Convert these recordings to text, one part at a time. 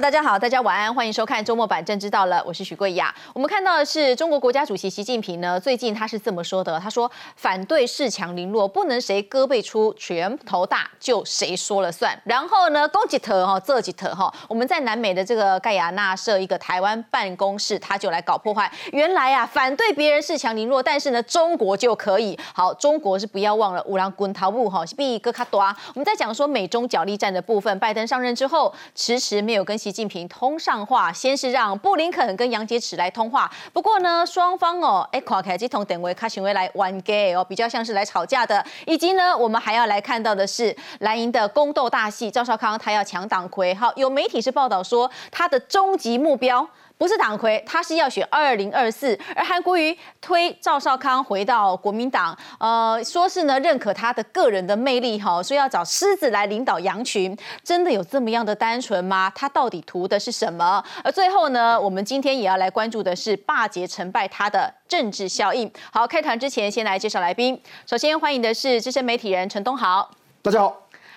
大家好，大家晚安，欢迎收看周末版《政知道了》，我是许桂雅。我们看到的是中国国家主席习近平呢，最近他是这么说的，他说反对恃强凌弱，不能谁胳膊粗拳头大就谁说了算。然后呢，攻击特哈，这几特哈，我们在南美的这个盖亚纳设一个台湾办公室，他就来搞破坏。原来啊，反对别人恃强凌弱，但是呢，中国就可以。好，中国是不要忘了五郎滚逃步哈，比哥卡多啊。我们在讲说美中角力战的部分，拜登上任之后迟迟没有跟习习近平通上话，先是让布林肯跟杨洁篪来通话。不过呢，双方哦，哎，跨开这通等位，他行为来玩 gay 哦，比较像是来吵架的。以及呢，我们还要来看到的是蓝营的宫斗大戏，赵少康他要抢党魁。好，有媒体是报道说他的终极目标。不是党魁，他是要选二零二四。而韩国瑜推赵少康回到国民党，呃，说是呢认可他的个人的魅力哈，说要找狮子来领导羊群，真的有这么样的单纯吗？他到底图的是什么？而最后呢，我们今天也要来关注的是霸捷成败他的政治效应。好，开团之前先来介绍来宾，首先欢迎的是资深媒体人陈东豪，大家好；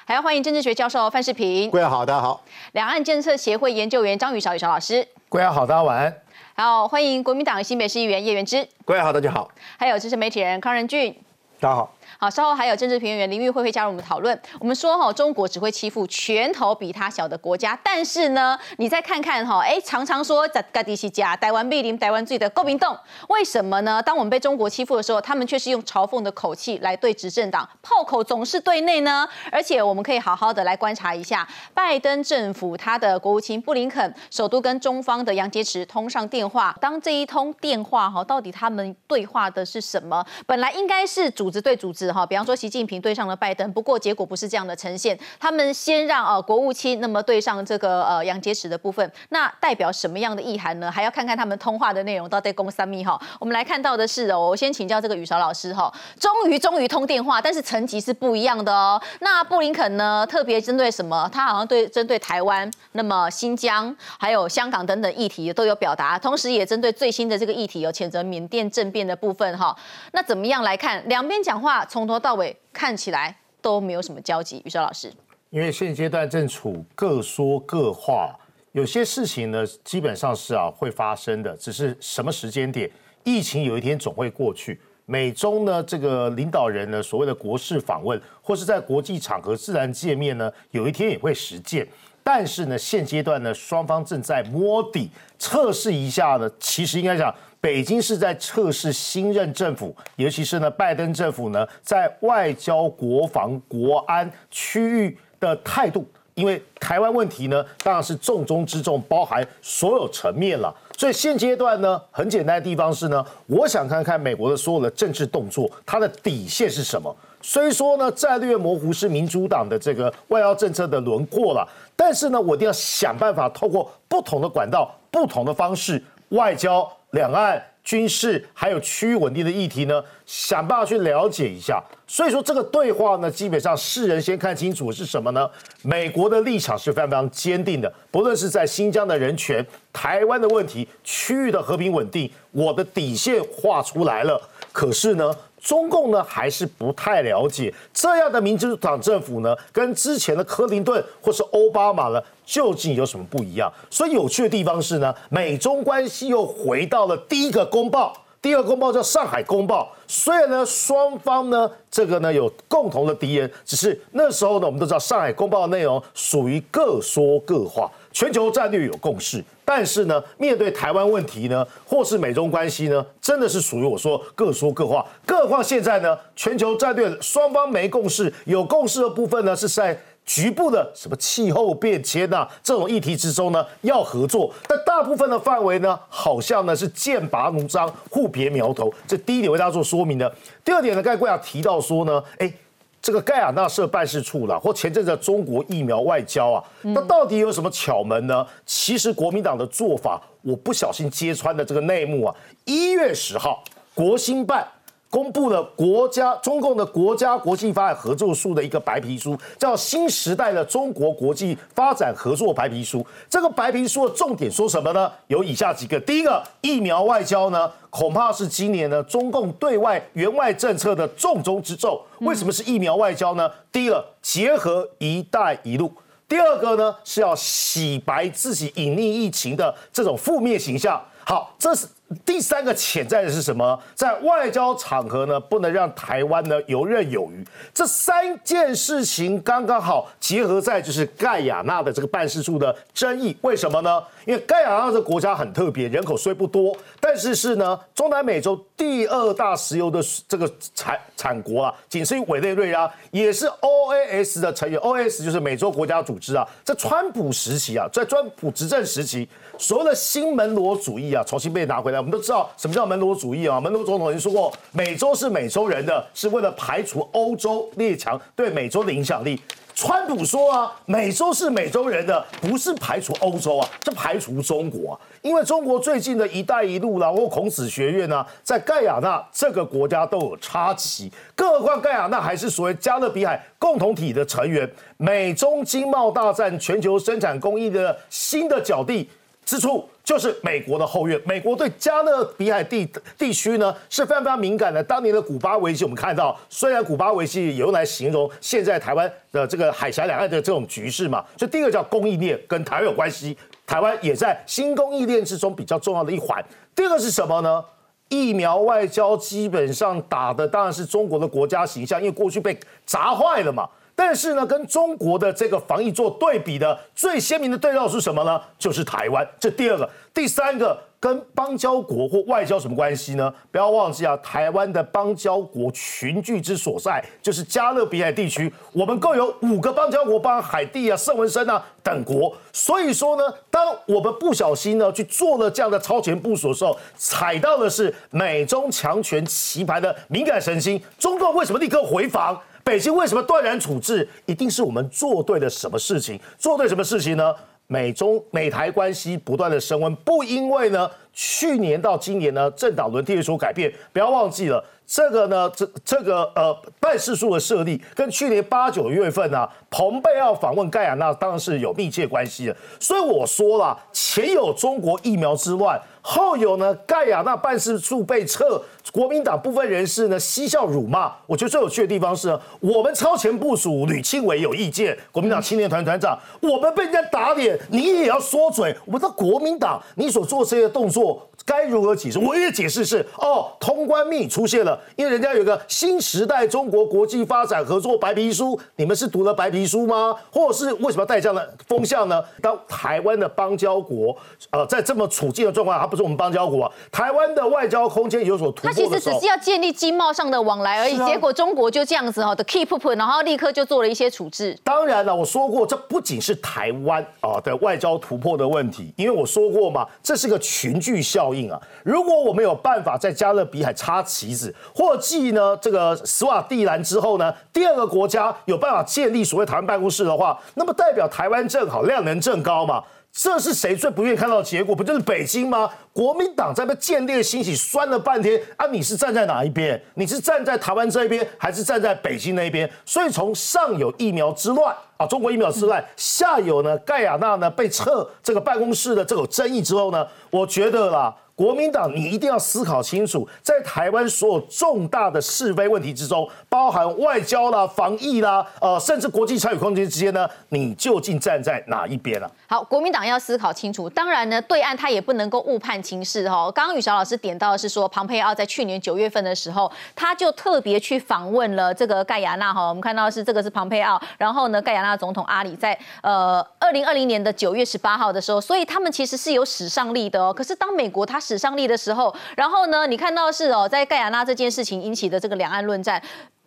还要欢迎政治学教授范世平，各位好，大家好；两岸政策协会研究员张宇韶宇韶老师。各位好，大家晚安。好，欢迎国民党新北市议员叶元之。各位好，大家好。还有资深媒体人康仁俊。大家好。好，稍后还有政治评论员林玉慧会加入我们讨论。我们说哈，中国只会欺负拳头比他小的国家，但是呢，你再看看哈，哎，常常说在盖迪西加台湾必临台湾自己的高明洞，为什么呢？当我们被中国欺负的时候，他们却是用嘲讽的口气来对执政党，炮口总是对内呢？而且我们可以好好的来观察一下，拜登政府他的国务卿布林肯首都跟中方的杨洁篪通上电话，当这一通电话哈，到底他们对话的是什么？本来应该是组织对组织。哈，比方说习近平对上了拜登，不过结果不是这样的呈现。他们先让呃国务卿那么对上这个呃杨洁篪的部分，那代表什么样的意涵呢？还要看看他们通话的内容到底公三密哈。我们来看到的是哦，我先请教这个宇韶老师哈，终于终于通电话，但是层级是不一样的哦。那布林肯呢，特别针对什么？他好像对针对台湾、那么新疆还有香港等等议题都有表达，同时也针对最新的这个议题有谴责缅甸政变的部分哈。那怎么样来看两边讲话从？头到尾看起来都没有什么交集，宇韶老师。因为现阶段正处各说各话，有些事情呢，基本上是啊会发生的，只是什么时间点。疫情有一天总会过去，美中呢这个领导人呢所谓的国事访问，或是在国际场合自然见面呢，有一天也会实践。但是呢，现阶段呢，双方正在摸底测试一下呢，其实应该讲。北京是在测试新任政府，尤其是呢拜登政府呢在外交、国防、国安区域的态度。因为台湾问题呢，当然是重中之重，包含所有层面了。所以现阶段呢，很简单的地方是呢，我想看看美国的所有的政治动作，它的底线是什么。虽说呢，战略模糊是民主党的这个外交政策的轮廓了，但是呢，我一定要想办法透过不同的管道、不同的方式，外交。两岸军事还有区域稳定的议题呢，想办法去了解一下。所以说这个对话呢，基本上世人先看清楚是什么呢？美国的立场是非常非常坚定的，不论是在新疆的人权、台湾的问题、区域的和平稳定，我的底线画出来了。可是呢？中共呢还是不太了解这样的民主党政府呢，跟之前的克林顿或是奥巴马呢，究竟有什么不一样？所以有趣的地方是呢，美中关系又回到了第一个公报，第二个公报叫《上海公报》。虽然呢，双方呢这个呢有共同的敌人，只是那时候呢，我们都知道《上海公报》的内容属于各说各话。全球战略有共识，但是呢，面对台湾问题呢，或是美中关系呢，真的是属于我说各说各话。更何况现在呢，全球战略双方没共识，有共识的部分呢，是在局部的什么气候变迁呐这种议题之中呢，要合作。但大部分的范围呢，好像呢是剑拔弩张，互别苗头。这第一点为大家做说明的。第二点呢，刚才贵阳提到说呢，哎。这个盖亚纳设办事处啦，或前阵子中国疫苗外交啊，那到底有什么巧门呢？其实国民党的做法，我不小心揭穿的这个内幕啊。一月十号，国新办。公布了国家中共的国家国际发展合作书的一个白皮书，叫《新时代的中国国际发展合作白皮书》。这个白皮书的重点说什么呢？有以下几个：第一个，疫苗外交呢，恐怕是今年呢中共对外援外政策的重中之重。为什么是疫苗外交呢？第一个，结合“一带一路”。第二个呢是要洗白自己隐匿疫情的这种负面形象。好，这是。第三个潜在的是什么？在外交场合呢，不能让台湾呢游刃有余。这三件事情刚刚好结合在就是盖亚纳的这个办事处的争议。为什么呢？因为盖亚纳这个国家很特别，人口虽不多，但是是呢中南美洲第二大石油的这个产产国啊，仅次于委内瑞拉，也是 OAS 的成员。OAS 就是美洲国家组织啊，在川普时期啊，在川普执政时期，所谓的新门罗主义啊，重新被拿回来。我们都知道什么叫门罗主义啊？门罗总统已经说过，美洲是美洲人的，是为了排除欧洲列强对美洲的影响力。川普说啊，美洲是美洲人的，不是排除欧洲啊，是排除中国啊。因为中国最近的一带一路啦，或孔子学院呢，在盖亚纳这个国家都有插旗，更何况盖亚纳还是所谓加勒比海共同体的成员。美中经贸大战，全球生产工艺的新的角地。之处就是美国的后院。美国对加勒比海地地区呢是非常非常敏感的。当年的古巴危机，我们看到，虽然古巴危机也用来形容现在台湾的这个海峡两岸的这种局势嘛，所以第一个叫供应链跟台湾有关系，台湾也在新供应链之中比较重要的一环。第二个是什么呢？疫苗外交基本上打的当然是中国的国家形象，因为过去被砸坏了嘛。但是呢，跟中国的这个防疫做对比的最鲜明的对照是什么呢？就是台湾。这第二个，第三个。跟邦交国或外交什么关系呢？不要忘记啊，台湾的邦交国群聚之所在就是加勒比海地区。我们共有五个邦交国，包含海地啊、圣文森啊等国。所以说呢，当我们不小心呢去做了这样的超前部署的时候，踩到的是美中强权棋盘的敏感神经。中共为什么立刻回防？北京为什么断然处置？一定是我们做对了什么事情？做对什么事情呢？美中美台关系不断的升温，不因为呢，去年到今年呢，政党轮替有所改变。不要忘记了，这个呢，这这个呃，办事处的设立跟去年八九月份呢，蓬佩奥访问盖亚那当然是有密切关系的。所以我说了，前有中国疫苗之乱。后有呢，盖亚那办事处被撤，国民党部分人士呢嬉笑辱骂。我觉得最有趣的地方是，我们超前部署，吕庆伟有意见，国民党青年团团长，我们被人家打脸，你也要说嘴。我们的国民党，你所做这些动作。该如何解释？我的解释是哦，通关密出现了，因为人家有个新时代中国国际发展合作白皮书，你们是读了白皮书吗？或者是为什么要带这样的风向呢？当台湾的邦交国，呃，在这么处境的状况，它不是我们邦交国，啊台湾的外交空间有所突破它其实只是要建立经贸上的往来而已，结果中国就这样子哈的 keep up，然后立刻就做了一些处置。当然了，我说过，这不仅是台湾啊的外交突破的问题，因为我说过嘛，这是个群聚效。应啊！如果我们有办法在加勒比海插旗子，或继呢这个斯瓦蒂兰之后呢，第二个国家有办法建立所谓台湾办公室的话，那么代表台湾正好量能正高嘛。这是谁最不愿意看到的结果？不就是北京吗？国民党在被建立欣喜，酸了半天啊！你是站在哪一边？你是站在台湾这一边，还是站在北京那一边？所以从上有疫苗之乱啊，中国疫苗之乱，下有呢盖亚纳呢被撤这个办公室的这个争议之后呢，我觉得啦。国民党，你一定要思考清楚，在台湾所有重大的是非问题之中，包含外交啦、防疫啦，呃，甚至国际参与空间之间呢，你究竟站在哪一边了？好，国民党要思考清楚。当然呢，对岸他也不能够误判情势哈。刚刚宇桥老师点到的是说，庞佩奥在去年九月份的时候，他就特别去访问了这个盖亚纳哈。我们看到是这个是庞佩奥，然后呢，盖亚纳总统阿里在呃二零二零年的九月十八号的时候，所以他们其实是有史上力的哦。可是当美国他史上力的时候，然后呢，你看到是哦，在盖亚纳这件事情引起的这个两岸论战，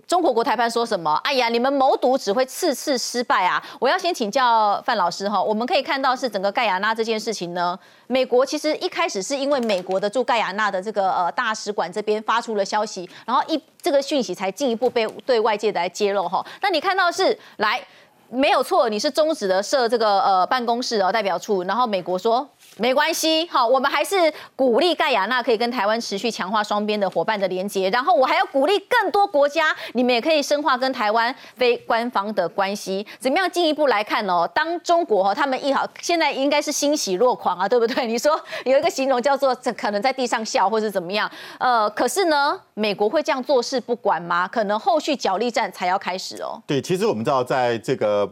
中国国台办说什么？哎呀，你们谋独只会次次失败啊！我要先请教范老师哈，我们可以看到是整个盖亚纳这件事情呢，美国其实一开始是因为美国的驻盖亚纳的这个呃大使馆这边发出了消息，然后一这个讯息才进一步被对外界来揭露哈。那你看到是来没有错，你是终止的设这个呃办公室哦代表处，然后美国说。没关系，好，我们还是鼓励盖亚纳可以跟台湾持续强化双边的伙伴的连接，然后我还要鼓励更多国家，你们也可以深化跟台湾非官方的关系。怎么样进一步来看哦？当中国哈他们一好，现在应该是欣喜若狂啊，对不对？你说有一个形容叫做这可能在地上笑，或是怎么样？呃，可是呢，美国会这样做事不管吗？可能后续角力战才要开始哦。对，其实我们知道在这个。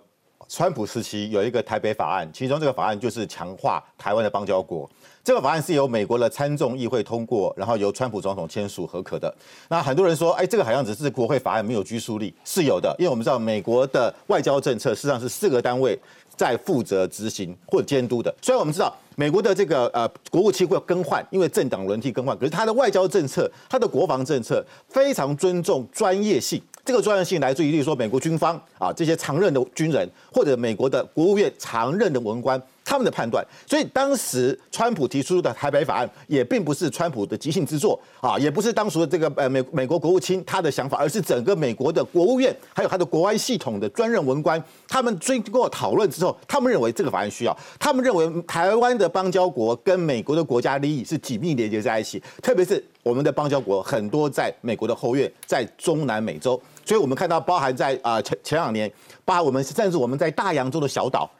川普时期有一个台北法案，其中这个法案就是强化台湾的邦交国。这个法案是由美国的参众议会通过，然后由川普总统签署合可的。那很多人说，哎，这个好像只是国会法案，没有拘束力，是有的，因为我们知道美国的外交政策实际上是四个单位在负责执行或监督的。虽然我们知道美国的这个呃国务卿会更换，因为政党轮替更换，可是他的外交政策、他的国防政策非常尊重专业性。这个重要性来自于，例如说美国军方啊这些常任的军人，或者美国的国务院常任的文官。他们的判断，所以当时川普提出的台北法案也并不是川普的即兴之作啊，也不是当时的这个呃美美国国务卿他的想法，而是整个美国的国务院还有他的国安系统的专任文官，他们经过讨论之后，他们认为这个法案需要，他们认为台湾的邦交国跟美国的国家利益是紧密连接在一起，特别是我们的邦交国很多在美国的后院，在中南美洲，所以我们看到包含在啊前前两年，包含我们甚至我们在大洋洲的小岛。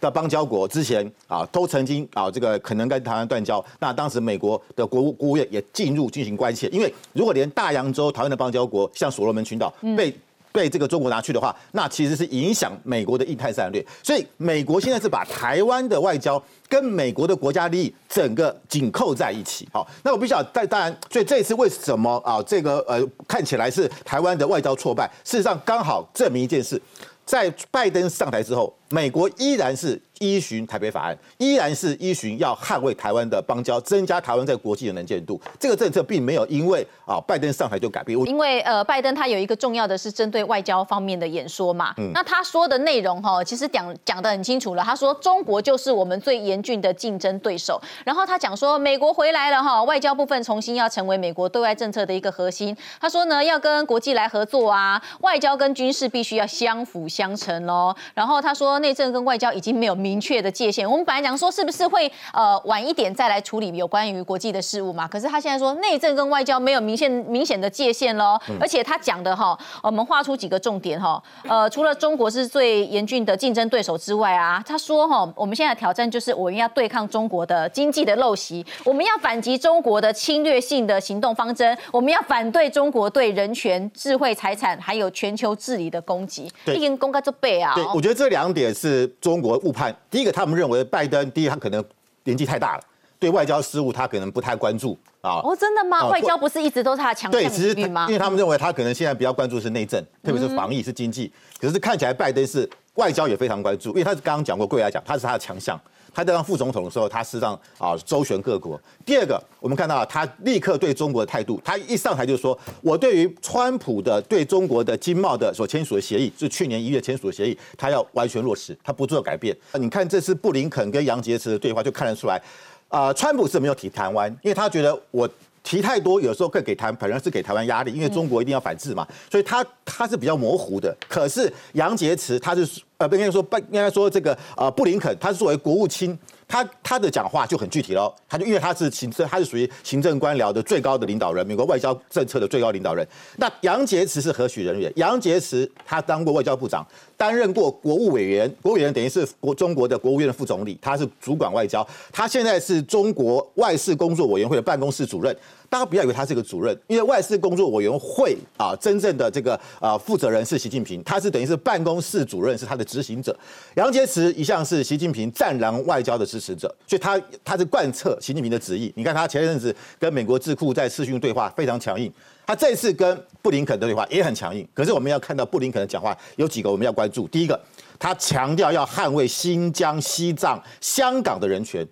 的邦交国之前啊，都曾经啊，这个可能跟台湾断交。那当时美国的国务国务院也进入进行关切，因为如果连大洋洲台湾的邦交国像所罗门群岛被被这个中国拿去的话，那其实是影响美国的印太战略。所以美国现在是把台湾的外交跟美国的国家利益整个紧扣在一起。好，那我必须要当当然，所以这一次为什么啊，这个呃看起来是台湾的外交挫败，事实上刚好证明一件事。在拜登上台之后，美国依然是。依循台北法案，依然是依循要捍卫台湾的邦交，增加台湾在国际的能见度。这个政策并没有因为啊拜登上台就改变。因为呃拜登他有一个重要的是针对外交方面的演说嘛，嗯那他说的内容哈，其实讲讲的很清楚了。他说中国就是我们最严峻的竞争对手。然后他讲说美国回来了哈，外交部分重新要成为美国对外政策的一个核心。他说呢要跟国际来合作啊，外交跟军事必须要相辅相成哦。然后他说内政跟外交已经没有明。明确的界限，我们本来讲说是不是会呃晚一点再来处理有关于国际的事务嘛？可是他现在说内政跟外交没有明显明显的界限喽，而且他讲的哈，我们画出几个重点哈，呃，除了中国是最严峻的竞争对手之外啊，他说哈，我们现在挑战就是我们要对抗中国的经济的陋习，我们要反击中国的侵略性的行动方针，我们要反对中国对人权、智慧财产还有全球治理的攻击。对，已经公开这背啊。对，我觉得这两点是中国误判。第一个，他们认为拜登，第一他可能年纪太大了，对外交事务他可能不太关注啊。哦，真的吗？外交不是一直都是他的强项领域吗？因为他们认为他可能现在比较关注是内政，特别是防疫是经济。可是看起来拜登是外交也非常关注，因为他是刚刚讲过，贵来讲他是他的强项。他在当副总统的时候，他实际上啊周旋各国。第二个，我们看到他立刻对中国的态度，他一上台就说：“我对于川普的对中国的经贸的所签署的协议，是去年一月签署的协议，他要完全落实，他不做改变。”你看这次布林肯跟杨洁篪的对话，就看得出来，啊，川普是没有提台湾，因为他觉得我。提太多，有时候更给台，反而是给台湾压力，因为中国一定要反制嘛，所以他他是比较模糊的。可是杨洁篪他是呃，不应该说不应该说这个呃布林肯，他是作为国务卿。他他的讲话就很具体了，他就因为他是行政，他是属于行政官僚的最高的领导人，美国外交政策的最高领导人。那杨洁篪是何许人也？杨洁篪他当过外交部长，担任过国务委员，国务委员等于是国中国的国务院的副总理，他是主管外交。他现在是中国外事工作委员会的办公室主任。大家不要以为他是个主任，因为外事工作委员会啊，真正的这个啊负责人是习近平，他是等于是办公室主任，是他的执行者。杨洁篪一向是习近平战狼外交的支持者，所以他他是贯彻习近平的旨意。你看他前一阵子跟美国智库在视讯对话非常强硬，他这次跟布林肯的对话也很强硬。可是我们要看到布林肯的讲话有几个我们要关注，第一个，他强调要捍卫新疆、西藏、香港的人权。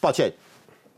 抱歉，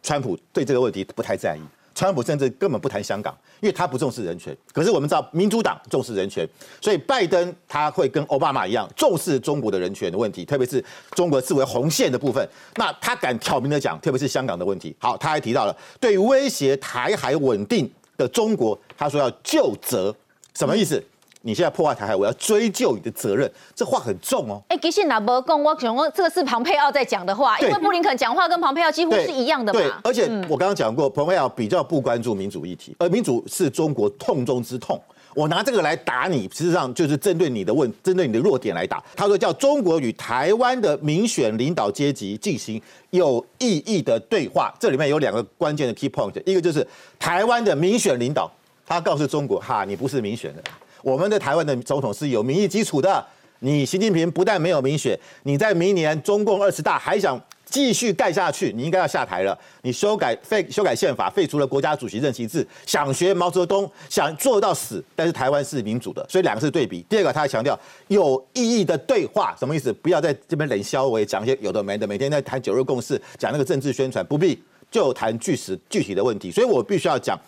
川普对这个问题不太在意。川普甚至根本不谈香港，因为他不重视人权。可是我们知道，民主党重视人权，所以拜登他会跟奥巴马一样重视中国的人权的问题，特别是中国视为红线的部分。那他敢挑明的讲，特别是香港的问题。好，他还提到了对威胁台海稳定的中国，他说要就责，什么意思？你现在破坏台海，我要追究你的责任，这话很重哦。哎，其实那不讲，我想说这个是庞佩奥在讲的话，因为布林肯讲话跟庞佩奥几乎是一样的嘛。对，而且我刚刚讲过，庞佩奥比较不关注民主议题，而民主是中国痛中之痛。我拿这个来打你，实际上就是针对你的问，针对你的弱点来打。他说叫中国与台湾的民选领导阶级进行有意义的对话，这里面有两个关键的 key point，一个就是台湾的民选领导，他告诉中国哈，你不是民选的。我们的台湾的总统是有民意基础的，你习近平不但没有民选，你在明年中共二十大还想继续干下去，你应该要下台了。你修改废修改宪法，废除了国家主席任期制，想学毛泽东，想做到死。但是台湾是民主的，所以两个是对比。第二个，他还强调有意义的对话，什么意思？不要在这边冷笑，我也讲一些有的没的，每天在谈九日共识，讲那个政治宣传，不必就谈具实具体的问题。所以我必须要讲。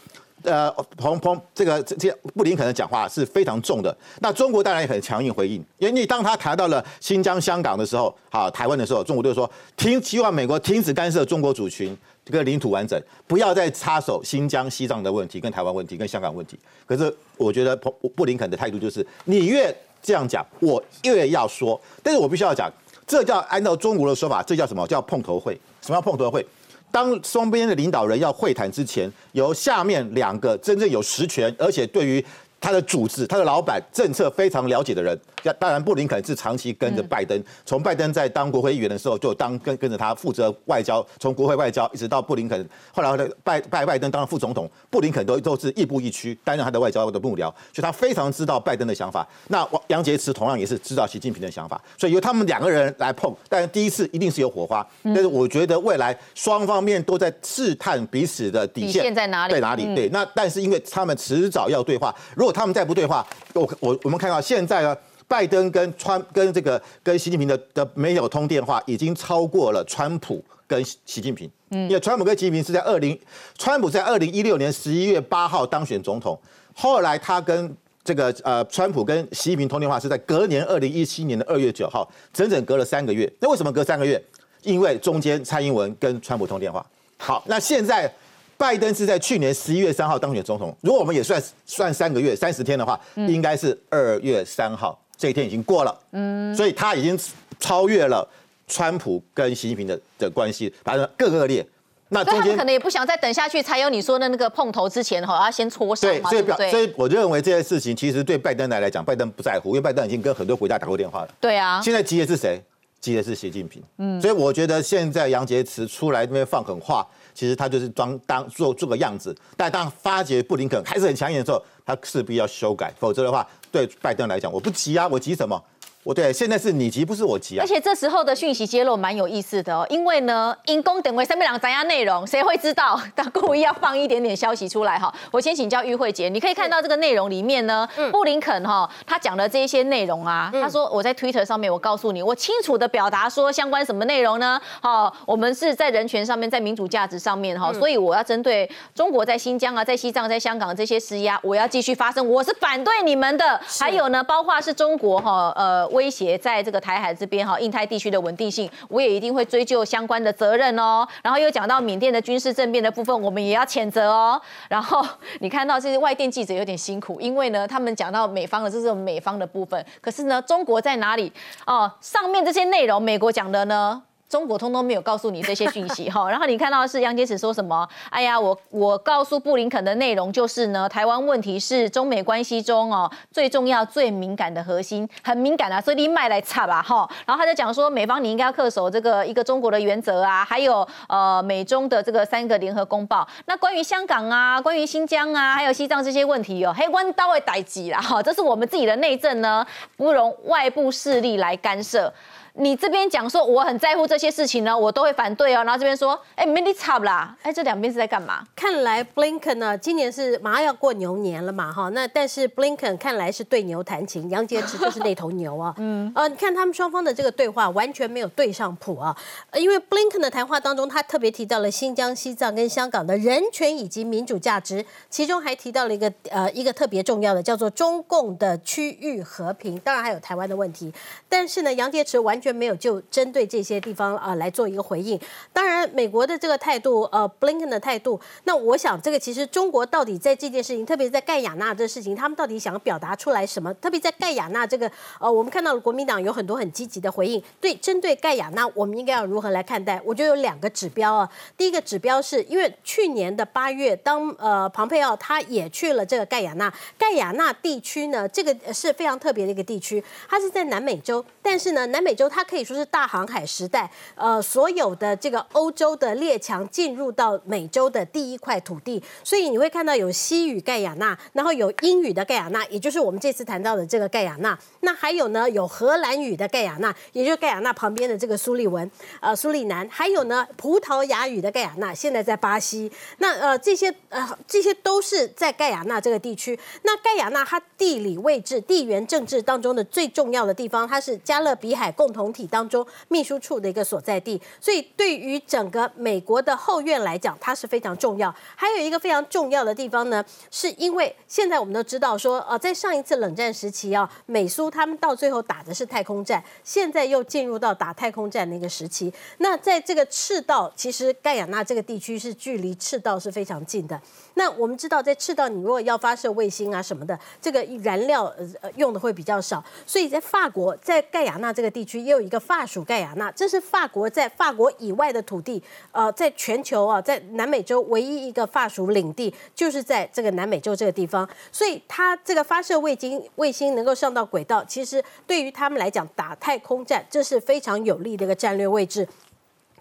呃，彭彭这个这这布林肯的讲话是非常重的。那中国当然也很强硬回应，因为你当他谈到了新疆、香港的时候，好台湾的时候，中国就说停，希望美国停止干涉中国主权、这个领土完整，不要再插手新疆、西藏的问题、跟台湾问题、跟香港问题。可是我觉得彭布林肯的态度就是，你越这样讲，我越要说。但是我必须要讲，这叫按照中国的说法，这叫什么叫碰头会？什么叫碰头会？当双边的领导人要会谈之前，由下面两个真正有实权，而且对于他的组织、他的老板政策非常了解的人。当然，布林肯是长期跟着拜登，从拜登在当国会议员的时候就当跟跟着他负责外交，从国会外交一直到布林肯后来拜拜拜登当了副总统，布林肯都都是亦步亦趋担任他的外交的幕僚，所以他非常知道拜登的想法。那杨洁篪同样也是知道习近平的想法，所以由他们两个人来碰，但第一次一定是有火花。但是我觉得未来双方面都在试探彼此的底线在哪里，在哪里？对，那但是因为他们迟早要对话，如果他们再不对话，我我我们看到现在呢？拜登跟川跟这个跟习近平的的没有通电话，已经超过了川普跟习近平。嗯，因为川普跟习近平是在二零，川普在二零一六年十一月八号当选总统，后来他跟这个呃川普跟习近平通电话是在隔年二零一七年的二月九号，整整隔了三个月。那为什么隔三个月？因为中间蔡英文跟川普通电话。好，那现在拜登是在去年十一月三号当选总统，如果我们也算算三个月三十天的话，应该是二月三号。这一天已经过了，嗯，所以他已经超越了川普跟习近平的的关系，反正更恶劣。那中间可能也不想再等下去，才有你说的那个碰头之前哈，要先磋商嘛，对不对？所以我认为这件事情其实对拜登来来讲，拜登不在乎，因为拜登已经跟很多国家打过电话了。对啊，现在急的是谁？急的是习近平。嗯，所以我觉得现在杨洁篪出来那边放狠话，其实他就是装当做做个样子。但当发觉布林肯还是很强硬的时候，他势必要修改，否则的话。对拜登来讲，我不急啊，我急什么？我对，现在是你急，不是我急啊。而且这时候的讯息揭露蛮有意思的哦，因为呢，因公等为三面两咱家内容，谁会知道？他故意要放一点点消息出来哈。我先请教玉慧姐，你可以看到这个内容里面呢，布林肯哈，他讲的这些内容啊，他说我在 Twitter 上面，我告诉你，我清楚的表达说相关什么内容呢？好，我们是在人权上面，在民主价值上面哈，所以我要针对中国在新疆啊，在西藏、在香港这些施压，我要继续发声，我是反对你们的。还有呢，包括是中国哈，呃。威胁在这个台海这边哈，印太地区的稳定性，我也一定会追究相关的责任哦。然后又讲到缅甸的军事政变的部分，我们也要谴责哦。然后你看到这些外电记者有点辛苦，因为呢，他们讲到美方的这是美方的部分，可是呢，中国在哪里？哦，上面这些内容，美国讲的呢？中国通通没有告诉你这些讯息 哈，然后你看到是杨洁篪说什么？哎呀，我我告诉布林肯的内容就是呢，台湾问题是中美关系中哦最重要、最敏感的核心，很敏感啊，所以你卖来插吧哈。然后他就讲说，美方你应该要恪守这个一个中国的原则啊，还有呃美中的这个三个联合公报。那关于香港啊，关于新疆啊，还有西藏这些问题哦，嘿弯刀会逮急啦哈，这是我们自己的内政呢，不容外部势力来干涉。你这边讲说我很在乎这些事情呢，我都会反对哦。然后这边说，哎，没你差啦，哎，这两边是在干嘛？看来 Blinken 呢，今年是马上要过牛年了嘛，哈。那但是 Blinken 看来是对牛弹琴，杨洁篪就是那头牛啊。嗯。呃，你看他们双方的这个对话完全没有对上谱啊。因为 Blinken 的谈话当中，他特别提到了新疆、西藏跟香港的人权以及民主价值，其中还提到了一个呃一个特别重要的，叫做中共的区域和平，当然还有台湾的问题。但是呢，杨洁篪完全没有就针对这些地方啊来做一个回应。当然，美国的这个态度，呃，Blinken 的态度，那我想这个其实中国到底在这件事情，特别是在盖亚纳这事情，他们到底想要表达出来什么？特别在盖亚纳这个，呃，我们看到了国民党有很多很积极的回应。对，针对盖亚纳，我们应该要如何来看待？我觉得有两个指标啊。第一个指标是因为去年的八月，当呃庞佩奥他也去了这个盖亚纳，盖亚纳地区呢，这个是非常特别的一个地区，它是在南美洲，但是呢，南美洲。它可以说是大航海时代，呃，所有的这个欧洲的列强进入到美洲的第一块土地，所以你会看到有西语盖亚纳，然后有英语的盖亚纳，也就是我们这次谈到的这个盖亚纳。那还有呢，有荷兰语的盖亚纳，也就是盖亚纳旁边的这个苏利文，呃，苏利南，还有呢，葡萄牙语的盖亚纳，现在在巴西。那呃，这些呃，这些都是在盖亚纳这个地区。那盖亚纳它地理位置、地缘政治当中的最重要的地方，它是加勒比海共同总体当中秘书处的一个所在地，所以对于整个美国的后院来讲，它是非常重要。还有一个非常重要的地方呢，是因为现在我们都知道说，呃，在上一次冷战时期啊，美苏他们到最后打的是太空战，现在又进入到打太空战的一个时期。那在这个赤道，其实盖亚纳这个地区是距离赤道是非常近的。那我们知道，在赤道你如果要发射卫星啊什么的，这个燃料呃用的会比较少，所以在法国在盖亚纳这个地区有一个法属盖亚纳，这是法国在法国以外的土地，呃，在全球啊，在南美洲唯一一个法属领地，就是在这个南美洲这个地方，所以它这个发射卫星卫星能够上到轨道，其实对于他们来讲打太空战，这是非常有利的一个战略位置。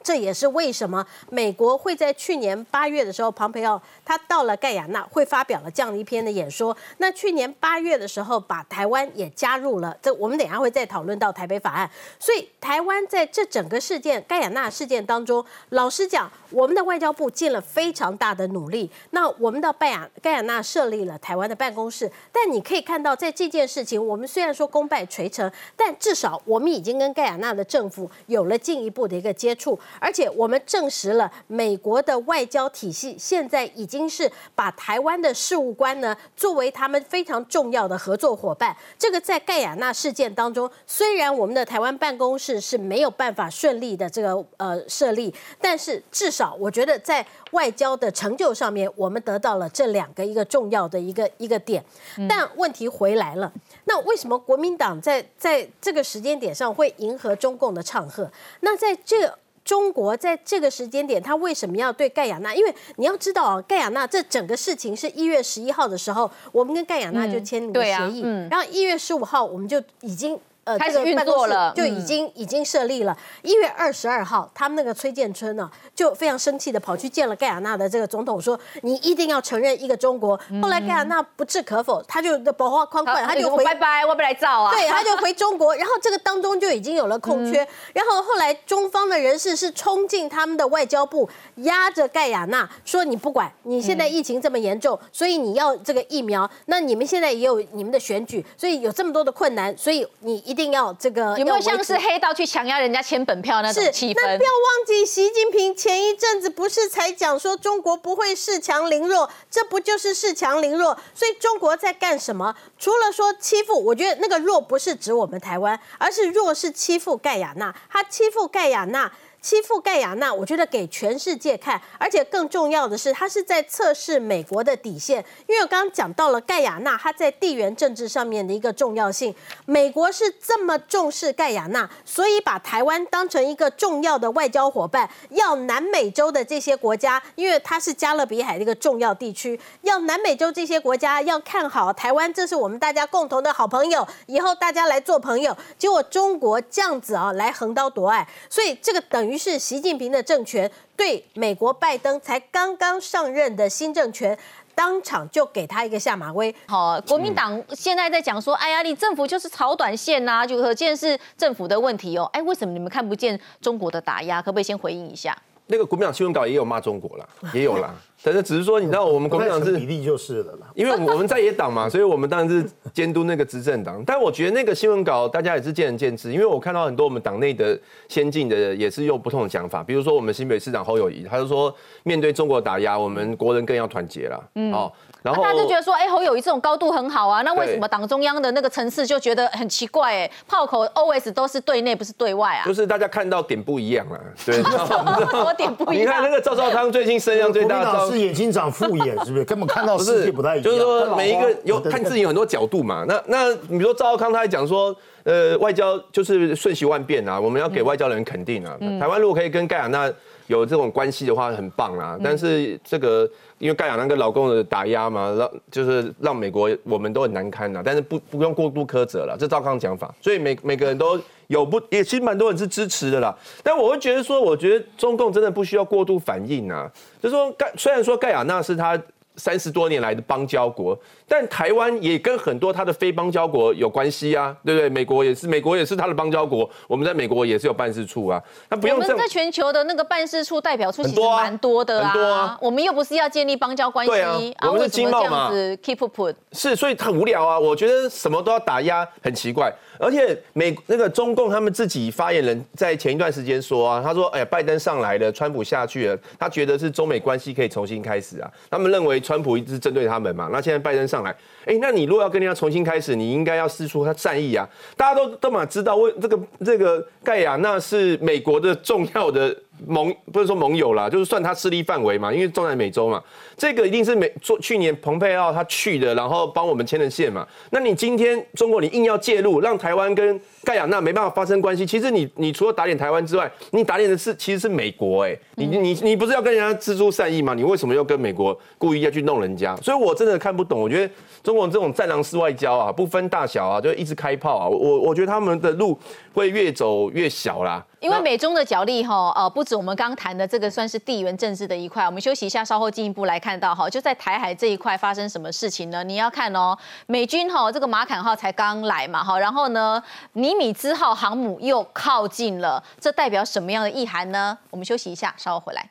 这也是为什么美国会在去年八月的时候，庞培奥他到了盖亚纳，会发表了这样一篇的演说。那去年八月的时候，把台湾也加入了。这我们等下会再讨论到台北法案。所以台湾在这整个事件盖亚纳事件当中，老实讲，我们的外交部尽了非常大的努力。那我们到拜亚盖亚纳设立了台湾的办公室。但你可以看到，在这件事情，我们虽然说功败垂成，但至少我们已经跟盖亚纳的政府有了进一步的一个接触。而且我们证实了，美国的外交体系现在已经是把台湾的事务官呢作为他们非常重要的合作伙伴。这个在盖亚纳事件当中，虽然我们的台湾办公室是没有办法顺利的这个呃设立，但是至少我觉得在外交的成就上面，我们得到了这两个一个重要的一个一个点。但问题回来了，那为什么国民党在在这个时间点上会迎合中共的唱和？那在这中国在这个时间点，他为什么要对盖亚纳？因为你要知道啊，盖亚纳这整个事情是一月十一号的时候，我们跟盖亚纳就签了协议，然后一月十五号我们就已经。呃，开始运作了，就已经已经设立了。一月二十二号，他们那个崔建春呢，就非常生气的跑去见了盖亚纳的这个总统，说你一定要承认一个中国。后来盖亚纳不置可否，他就保花宽宽，他就回拜拜，我不来造啊。对，他就回中国。然后这个当中就已经有了空缺。然后后来中方的人士是冲进他们的外交部，压着盖亚纳说你不管，你现在疫情这么严重，所以你要这个疫苗。那你们现在也有你们的选举，所以有这么多的困难，所以你一。一定要这个有没有像是黑道去强压人家签本票那种气氛？那不要忘记，习近平前一阵子不是才讲说中国不会恃强凌弱，这不就是恃强凌弱？所以中国在干什么？除了说欺负，我觉得那个弱不是指我们台湾，而是弱是欺负盖亚纳，他欺负盖亚纳。欺负盖亚纳，我觉得给全世界看，而且更重要的是，他是在测试美国的底线。因为我刚刚讲到了盖亚纳，它在地缘政治上面的一个重要性。美国是这么重视盖亚纳，所以把台湾当成一个重要的外交伙伴，要南美洲的这些国家，因为它是加勒比海的一个重要地区，要南美洲这些国家要看好台湾，这是我们大家共同的好朋友，以后大家来做朋友。结果中国这样子啊，来横刀夺爱，所以这个等于。于是，习近平的政权对美国拜登才刚刚上任的新政权，当场就给他一个下马威。好，国民党现在在讲说，哎呀，你政府就是炒短线呐，就可见是政府的问题哦。哎，为什么你们看不见中国的打压？可不可以先回应一下？那个国民党新闻稿也有骂中国了，也有啦。但是只是说，你知道我们国民党是比例就是了啦，因为我们在野党嘛，所以我们当然是监督那个执政党。但我觉得那个新闻稿大家也是见仁见智，因为我看到很多我们党内的先进的也是用不同的讲法，比如说我们新北市长侯友谊，他就说面对中国打压，我们国人更要团结了。嗯，哦，然后他就觉得说，哎，侯友谊这种高度很好啊，那为什么党中央的那个层次就觉得很奇怪？哎，炮口 always 都是对内，不是对外啊？就是大家看到点不一样啊，对，我点不一样。你看那个赵少康最近声量最大，的是眼睛长副。眼是不是 根本看到世界不太一样？就是说每一个有看自己有很多角度嘛。那那你比如说赵少康他还讲说，呃，外交就是瞬息万变啊，我们要给外交人肯定啊。台湾如果可以跟盖亚那有这种关系的话很棒啦。但是这个因为盖亚那个老公的打压嘛，让就是让美国我们都很难堪呐。但是不不用过度苛责了，这赵康讲法，所以每每个人都有不也其实蛮多人是支持的啦。但我会觉得说，我觉得中共真的不需要过度反应啊，就是说盖虽然说盖亚那是他。三十多年来的邦交国，但台湾也跟很多他的非邦交国有关系啊，对不对？美国也是，美国也是他的邦交国，我们在美国也是有办事处啊。那不用我们在全球的那个办事处、代表处其实蛮多的啊。很多啊。我们又不是要建立邦交关系，啊，我们是经贸嘛。Keep put 是，所以很无聊啊。我觉得什么都要打压，很奇怪。而且美那个中共他们自己发言人，在前一段时间说啊，他说：“哎呀，拜登上来了，川普下去了，他觉得是中美关系可以重新开始啊。”他们认为川普一直针对他们嘛，那现在拜登上来，哎，那你如果要跟人家重新开始，你应该要施出他善意啊。大家都都嘛知道，为这个这个盖亚那是美国的重要的。盟不是说盟友啦，就是算他势力范围嘛，因为中南美洲嘛，这个一定是美做去年蓬佩奥他去的，然后帮我们牵的线嘛。那你今天中国你硬要介入，让台湾跟盖亚那没办法发生关系，其实你你除了打脸台湾之外，你打脸的是其实是美国哎，你你你不是要跟人家蜘蛛善意吗？你为什么要跟美国故意要去弄人家？所以我真的看不懂，我觉得中国这种战狼式外交啊，不分大小啊，就一直开炮啊，我我觉得他们的路会越走越小啦。因为美中的角力哈，呃，不我们刚谈的这个算是地缘政治的一块。我们休息一下，稍后进一步来看到哈，就在台海这一块发生什么事情呢？你要看哦，美军哈这个马坎号才刚来嘛哈，然后呢，尼米兹号航母又靠近了，这代表什么样的意涵呢？我们休息一下，稍后回来。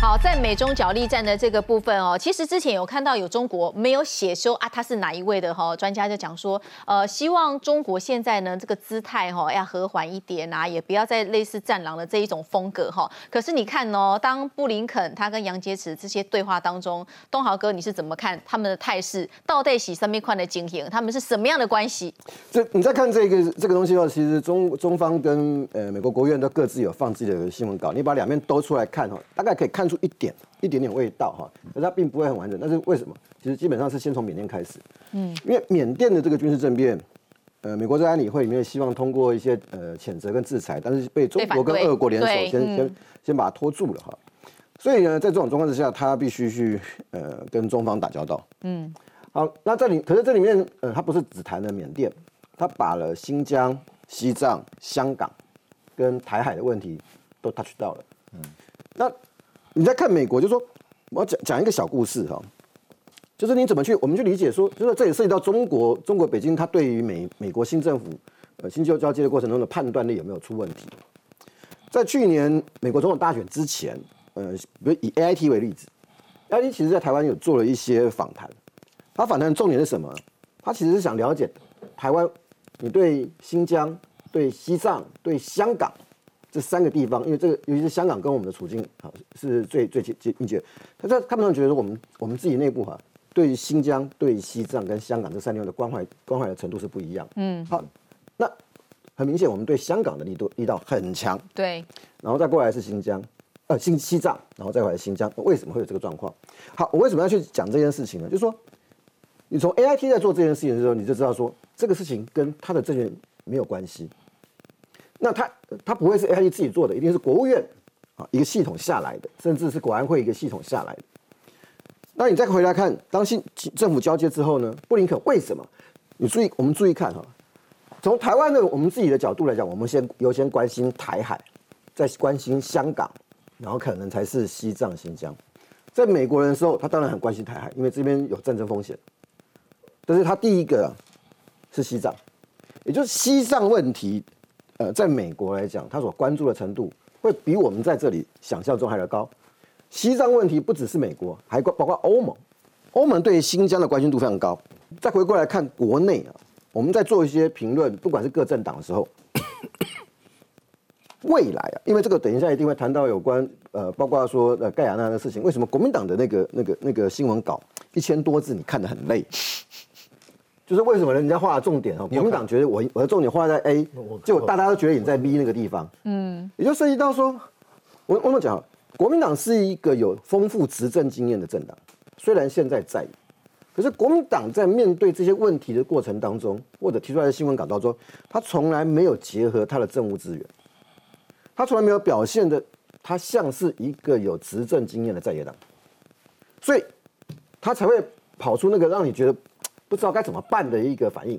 好，在美中角力战的这个部分哦，其实之前有看到有中国没有写说啊，他是哪一位的哈？专家就讲说，呃，希望中国现在呢这个姿态哈要和缓一点啊，也不要再类似战狼的这一种风格哈。可是你看哦，当布林肯他跟杨洁篪这些对话当中，东豪哥你是怎么看他们的态势？到底洗三面宽的经营？他们是什么样的关系？这你在看这个这个东西的话，其实中中方跟呃美国国务院都各自有放自己的新闻稿，你把两面都出来看哈，大概可以看。出一点一点点味道哈，可是它并不会很完整。但是为什么？其实基本上是先从缅甸开始，嗯，因为缅甸的这个军事政变，呃，美国在安理会里面希望通过一些呃谴责跟制裁，但是被中国跟俄国联手先先先把它拖住了哈。所以呢，在这种状况之下，他必须去呃跟中方打交道。嗯，好，那这里可是这里面呃，他不是只谈了缅甸，他把了新疆、西藏、香港跟台海的问题都 touch 到了。嗯，那。你在看美国，就说我要讲讲一个小故事哈，就是你怎么去我们去理解说，就是这也涉及到中国中国北京它对于美美国新政府呃新旧交接的过程中的判断力有没有出问题？在去年美国总统大选之前，呃，比如以 A I T 为例子，A I T 其实在台湾有做了一些访谈，他访谈的重点是什么？他其实是想了解台湾，你对新疆、对西藏、对香港。这三个地方，因为这个尤其是香港跟我们的处境啊是最最接接密切。他在他们觉得我们我们自己内部哈，对于新疆、对于西藏跟香港这三地方的关怀关怀的程度是不一样。嗯，好，那很明显我们对香港的力度力道很强。对，然后再过来是新疆，呃新西藏，然后再回来新疆，为什么会有这个状况？好，我为什么要去讲这件事情呢？就是说，你从 A I T 在做这件事情的时候，你就知道说这个事情跟他的政权没有关系。那他他不会是 A I 自己做的，一定是国务院啊一个系统下来的，甚至是国安会一个系统下来的。那你再回来看，当新政府交接之后呢，布林肯为什么？你注意，我们注意看哈，从台湾的我们自己的角度来讲，我们先优先关心台海，再关心香港，然后可能才是西藏、新疆。在美国人的时候，他当然很关心台海，因为这边有战争风险。但是他第一个是西藏，也就是西藏问题。呃，在美国来讲，他所关注的程度会比我们在这里想象中还要高。西藏问题不只是美国，还包括欧盟。欧盟对新疆的关心度非常高。再回过来看国内啊，我们在做一些评论，不管是各政党的时候，未来啊，因为这个等一下一定会谈到有关呃，包括说呃盖亚那的事情，为什么国民党的那个那个那个新闻稿一千多字，你看得很累？就是为什么人家画重点哦？国民党觉得我我的重点画在 A，就大家都觉得你在 B 那个地方，嗯，也就涉及到说，我我们讲，国民党是一个有丰富执政经验的政党，虽然现在在，可可是国民党在面对这些问题的过程当中，或者提出来的新闻稿当中，他从来没有结合他的政务资源，他从来没有表现的，他像是一个有执政经验的在野党，所以他才会跑出那个让你觉得不知道该怎么办的一个反应。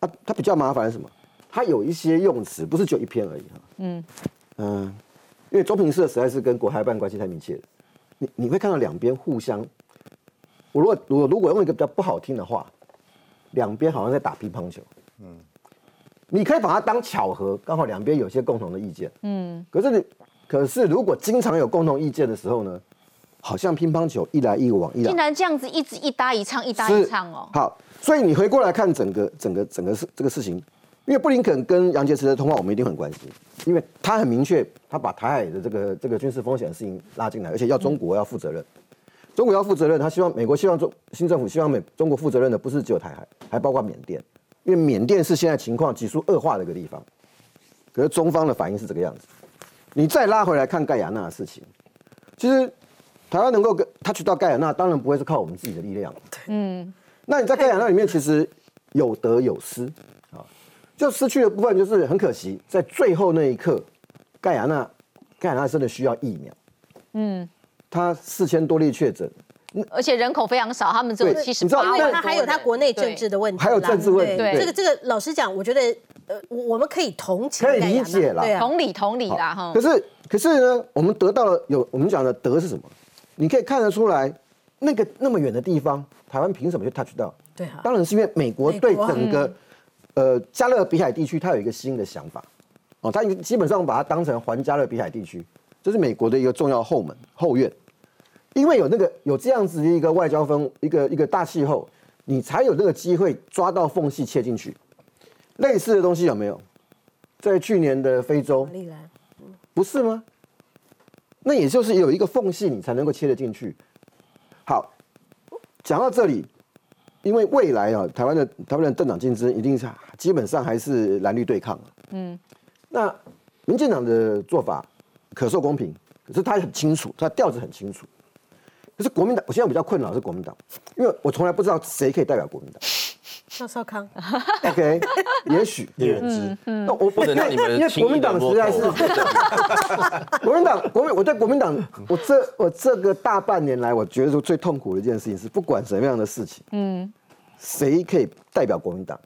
他他比较麻烦是什么？他有一些用词不是就一篇而已哈。嗯嗯，因为中评社实在是跟国台办关系太密切了，你你会看到两边互相。我如果我如果用一个比较不好听的话，两边好像在打乒乓球。嗯，你可以把它当巧合，刚好两边有些共同的意见。嗯，可是你可是如果经常有共同意见的时候呢，好像乒乓球一来一往，一来竟然这样子一直一搭一唱，一搭一唱哦。好，所以你回过来看整个整个整个事这个事情，因为布林肯跟杨洁篪的通话，我们一定很关心，因为他很明确，他把台海的这个这个军事风险的事情拉进来，而且要中国要负责任。中国要负责任，他希望美国希望中新政府希望美中国负责任的不是只有台海，还包括缅甸，因为缅甸是现在情况急速恶化的一个地方。可是中方的反应是这个样子。你再拉回来看盖亚那的事情，其实台湾能够跟他去到盖亚那，当然不会是靠我们自己的力量。嗯，那你在盖亚那里面其实有得有失啊，就失去的部分就是很可惜，在最后那一刻，盖亚那盖亚那真的需要疫苗。嗯。他四千多例确诊，而且人口非常少，他们只有七十八因为他还有他国内政治的问题，还有政治问题。对这个这个，老实讲，我觉得呃，我们可以同情，可以理解了，同理同理啦哈。可是可是呢，我们得到了有我们讲的德是什么？你可以看得出来，那个那么远的地方，台湾凭什么就 touch 到？对啊，当然是因为美国对整个呃加勒比海地区，它有一个新的想法哦，它基本上把它当成环加勒比海地区，这是美国的一个重要后门后院。因为有那个有这样子的一个外交风一个一个大气候，你才有那个机会抓到缝隙切进去。类似的东西有没有？在去年的非洲，不是吗？那也就是有一个缝隙，你才能够切得进去。好，讲到这里，因为未来啊，台湾的台湾的政党竞争一定是基本上还是蓝绿对抗嗯，那民进党的做法可受公平，可是他很清楚，他调子很清楚。可是国民党，我现在比较困扰是国民党，因为我从来不知道谁可以代表国民党。赵少康，OK，也许叶元之，那我不能让你们因为国民党实在是 国民党国民，我对国民党，我这我这个大半年来，我觉得说最痛苦的一件事情是，不管什么样的事情，嗯，谁可以代表国民党？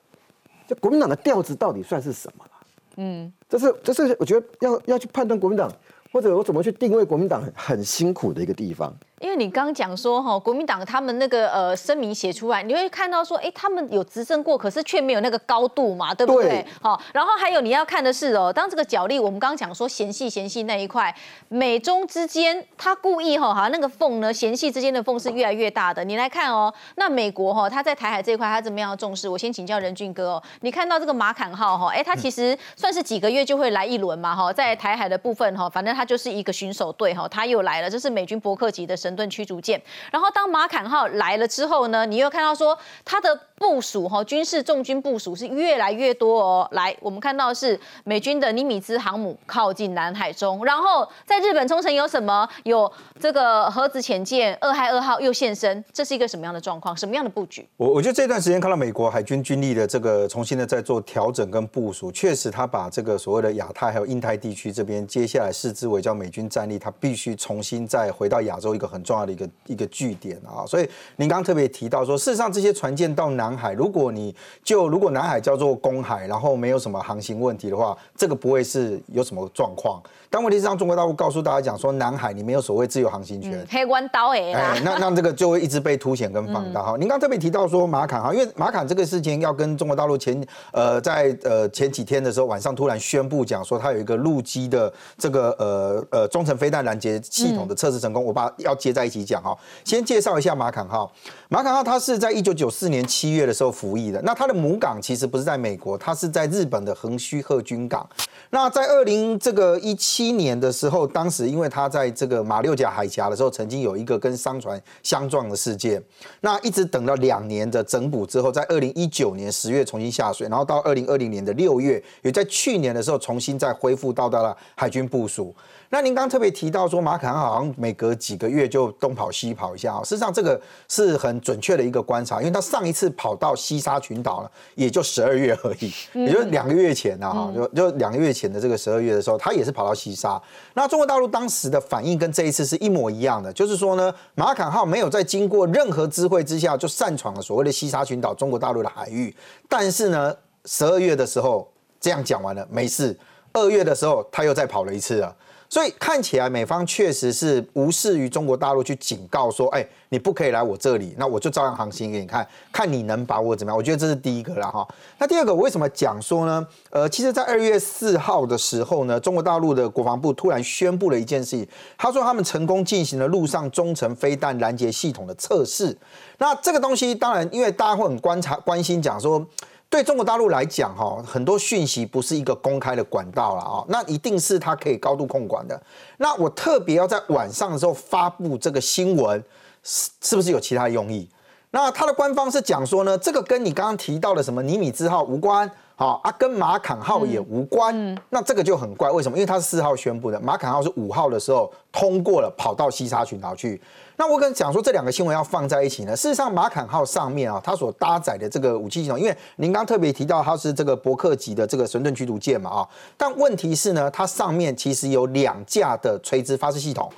就国民党的调子到底算是什么了？嗯，这是这是我觉得要要去判断国民党，或者我怎么去定位国民党很很辛苦的一个地方。因为你刚刚讲说哈，国民党他们那个呃声明写出来，你会看到说，哎，他们有执政过，可是却没有那个高度嘛，对不对？好，然后还有你要看的是哦，当这个角力，我们刚刚讲说嫌隙嫌隙那一块，美中之间他故意哈，好像那个缝呢，嫌隙之间的缝是越来越大的。你来看哦，那美国哈，他在台海这一块他怎么样重视？我先请教任俊哥哦，你看到这个马坎号哈，哎，他其实算是几个月就会来一轮嘛哈，在台海的部分哈，反正他就是一个巡守队哈，他又来了，这是美军伯克级的神盾驱逐舰。然后当马坎号来了之后呢，你又看到说它的部署哈，军事重军部署是越来越多哦。来，我们看到是美军的尼米兹航母靠近南海中，然后在日本冲绳有什么？有这个核子潜舰二亥二号又现身，这是一个什么样的状况？什么样的布局？我我觉得这段时间看到美国海军军力的这个重新的在做调整跟部署，确实他把这个所谓的亚太还有印太地区这边接下来视之为叫美军战力，他必须重新再回到亚洲一个很重要的一个一。个据点啊，所以您刚刚特别提到说，事实上这些船舰到南海，如果你就如果南海叫做公海，然后没有什么航行问题的话，这个不会是有什么状况。但问题是让中国大陆告诉大家讲说，南海你没有所谓自由航行权，黑关刀哎，那那这个就会一直被凸显跟放大哈。您刚特别提到说马坎哈，因为马坎这个事情要跟中国大陆前呃在呃前几天的时候晚上突然宣布讲说，它有一个陆基的这个呃呃中程飞弹拦截系统的测试成功，我把要接在一起讲哈。先介绍一下马坎号。马坎号它是在一九九四年七月的时候服役的。那它的母港其实不是在美国，它是在日本的横须贺军港。那在二零这个一七年的时候，当时因为它在这个马六甲海峡的时候，曾经有一个跟商船相撞的事件。那一直等了两年的整补之后，在二零一九年十月重新下水，然后到二零二零年的六月，也在去年的时候重新再恢复到达了海军部署。那您刚特别提到说马坎号好像每隔几个月就就东跑西跑一下啊。事实上，这个是很准确的一个观察，因为他上一次跑到西沙群岛了，也就十二月而已，也就是两个月前啊，哈，就就两个月前的这个十二月的时候，他也是跑到西沙。那中国大陆当时的反应跟这一次是一模一样的，就是说呢，马坎号没有在经过任何知会之下就擅闯了所谓的西沙群岛中国大陆的海域，但是呢，十二月的时候这样讲完了没事，二月的时候他又再跑了一次了。所以看起来美方确实是无视于中国大陆去警告说，哎，你不可以来我这里，那我就照样航行给你看，看你能把我怎么样？我觉得这是第一个了哈。那第二个，我为什么讲说呢？呃，其实，在二月四号的时候呢，中国大陆的国防部突然宣布了一件事情，他说他们成功进行了陆上中程飞弹拦截系统的测试。那这个东西，当然，因为大家会很观察、关心，讲说。对中国大陆来讲，哈，很多讯息不是一个公开的管道了啊，那一定是它可以高度控管的。那我特别要在晚上的时候发布这个新闻，是是不是有其他用意？那它的官方是讲说呢，这个跟你刚刚提到的什么尼米兹号无关。好啊，跟马坎号也无关，那这个就很怪，为什么？因为它是四号宣布的，马坎号是五号的时候通过了，跑到西沙群岛去。那我跟你讲说，这两个新闻要放在一起呢。事实上，马坎号上面啊，它所搭载的这个武器系统，因为您刚特别提到它是这个伯克级的这个神盾驱逐舰嘛啊，但问题是呢，它上面其实有两架的垂直发射系统，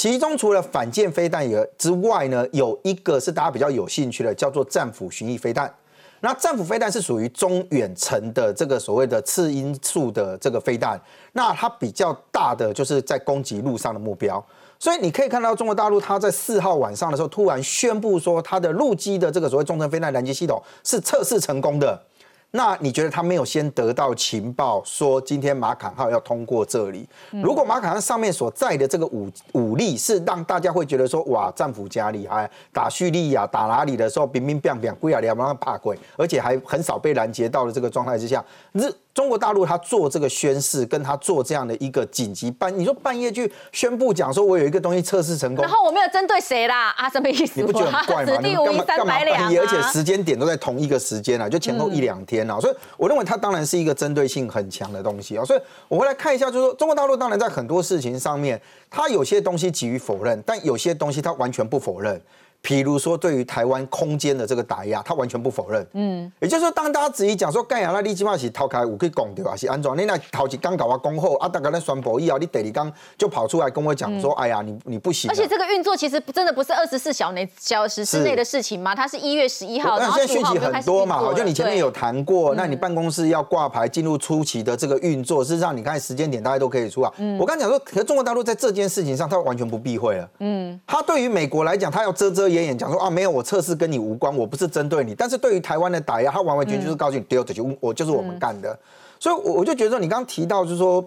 其中除了反舰飞弹也之外呢，有一个是大家比较有兴趣的，叫做战斧巡弋飞弹。那战斧飞弹是属于中远程的这个所谓的次音速的这个飞弹，那它比较大的就是在攻击陆上的目标，所以你可以看到中国大陆它在四号晚上的时候突然宣布说它的陆基的这个所谓中程飞弹拦截系统是测试成功的。那你觉得他没有先得到情报，说今天马坎号要通过这里？如果马坎号上面所在的这个武武力是让大家会觉得说，哇，战斧加厉害，打叙利亚打哪里的时候，兵兵变变，贵啊两万怕鬼，而且还很少被拦截到的这个状态之下，日。中国大陆他做这个宣誓，跟他做这样的一个紧急半，你说半夜去宣布讲说，我有一个东西测试成功，然后我没有针对谁啦啊，什么意思？你不觉得很怪吗？你干嘛干嘛半夜，而且时间点都在同一个时间啊，就前后一两天啊，所以我认为它当然是一个针对性很强的东西啊。所以我们来看一下，就是说中国大陆当然在很多事情上面，它有些东西急于否认，但有些东西它完全不否认。譬如说，对于台湾空间的这个打压，他完全不否认。嗯，也就是说，当大家质疑讲说，盖亚那立基嘛是逃开，我可以讲对吧？是安装，你那逃起刚搞完恭候啊，大概那双博弈啊，你第二刚就跑出来跟我讲说，哎呀，你你不行。而且这个运作其实真的不是二十四小内小时之内的事情吗？它是一月十一号，那现在讯息很多嘛，好，像你前面有谈过，那你办公室要挂牌进入初期的这个运作，事实上你看时间点大家都可以出啊。我刚讲说，可是中国大陆在这件事情上，他完全不避讳了。嗯，他对于美国来讲，他要遮遮讲说啊，没有。我测试跟你无关，我不是针对你，但是对于台湾的打压，他完完全全就是告诉你丢这就我就是我们干的，所以，我我就觉得你刚刚提到就是说，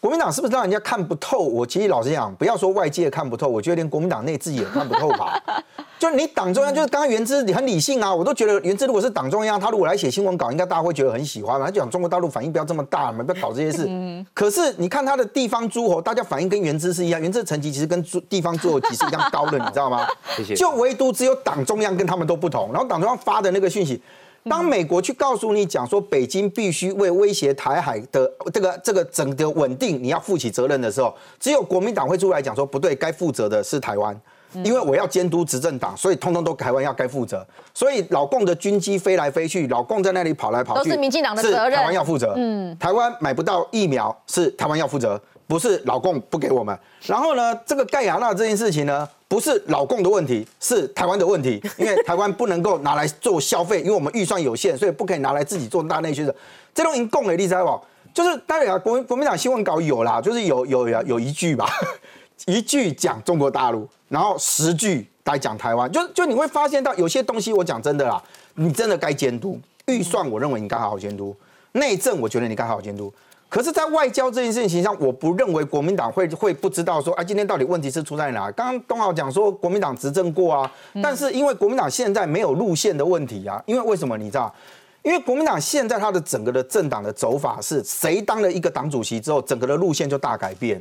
国民党是不是让人家看不透？我其实老实讲，不要说外界看不透，我觉得连国民党内自己也看不透吧。就你党中央，就是刚刚原之你很理性啊，我都觉得原之如果是党中央，他如果来写新闻稿，应该大家会觉得很喜欢嘛。他讲中国大陆反应不要这么大嘛，不要搞这些事。可是你看他的地方诸侯，大家反应跟原之是一样，原之层级其实跟地方诸侯级是一样高的，你知道吗？就唯独只有党中央跟他们都不同，然后党中央发的那个讯息，当美国去告诉你讲说北京必须为威胁台海的这个这个整个稳定你要负起责任的时候，只有国民党会出来讲说不对，该负责的是台湾。因为我要监督执政党，所以通通都台湾要该负责。所以老共的军机飞来飞去，老共在那里跑来跑去，都是民进党的责任。台湾要负责。嗯，台湾买不到疫苗是台湾要负责，不是老共不给我们。然后呢，这个盖亚纳这件事情呢，不是老共的问题，是台湾的问题。因为台湾不能够拿来做消费，因为我们预算有限，所以不可以拿来自己做大内需的。这种已经共给例子好就是当然，国国民党新闻稿有啦，就是有有有有一句吧。一句讲中国大陆，然后十句来讲台湾，就就你会发现到有些东西，我讲真的啦，你真的该监督预算，我认为你该好好监督内政，我觉得你该好好监督。可是，在外交这件事情上，我不认为国民党会会不知道说，哎，今天到底问题是出在哪？刚刚东豪讲说国民党执政过啊，但是因为国民党现在没有路线的问题啊，因为为什么你知道？因为国民党现在他的整个的政党的走法是谁当了一个党主席之后，整个的路线就大改变。